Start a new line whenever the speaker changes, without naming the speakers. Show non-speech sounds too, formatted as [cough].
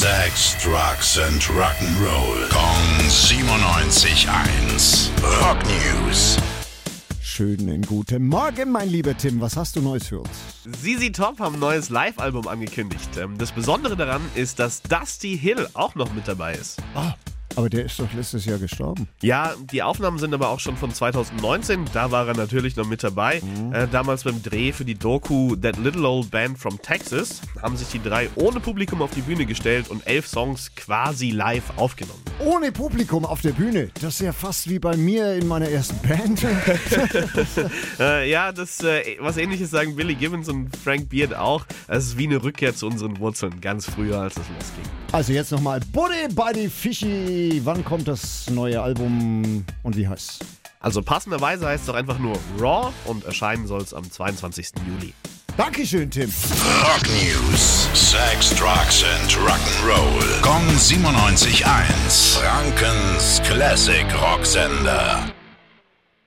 Sex, Drugs and Rock'n'Roll. Kong 97.1. Rock News.
Schönen guten Morgen, mein lieber Tim. Was hast du Neues für uns?
ZZ Top haben ein neues Live-Album angekündigt. Ähm, Das Besondere daran ist, dass Dusty Hill auch noch mit dabei ist.
Ah, aber der ist doch letztes Jahr gestorben.
Ja, die Aufnahmen sind aber auch schon von 2019. Da war er natürlich noch mit dabei. Äh, damals beim Dreh für die Doku That Little Old Band from Texas haben sich die drei ohne Publikum auf die Bühne gestellt und elf Songs quasi live aufgenommen.
Ohne Publikum auf der Bühne. Das ist ja fast wie bei mir in meiner ersten Band. [laughs]
Äh, ja, das äh, was ähnliches sagen Billy Gibbons und Frank Beard auch. Es ist wie eine Rückkehr zu unseren Wurzeln, ganz früher, als es losging.
Also jetzt nochmal Buddy bei die Fischi. Wann kommt das neue Album und wie heißt's?
Also passenderweise heißt es doch einfach nur Raw und erscheinen soll es am 22. Juli.
Dankeschön, Tim.
Rock News. Sex, Drugs and Rock'n'Roll. Kong 97.1. Frankens Classic Rocksender.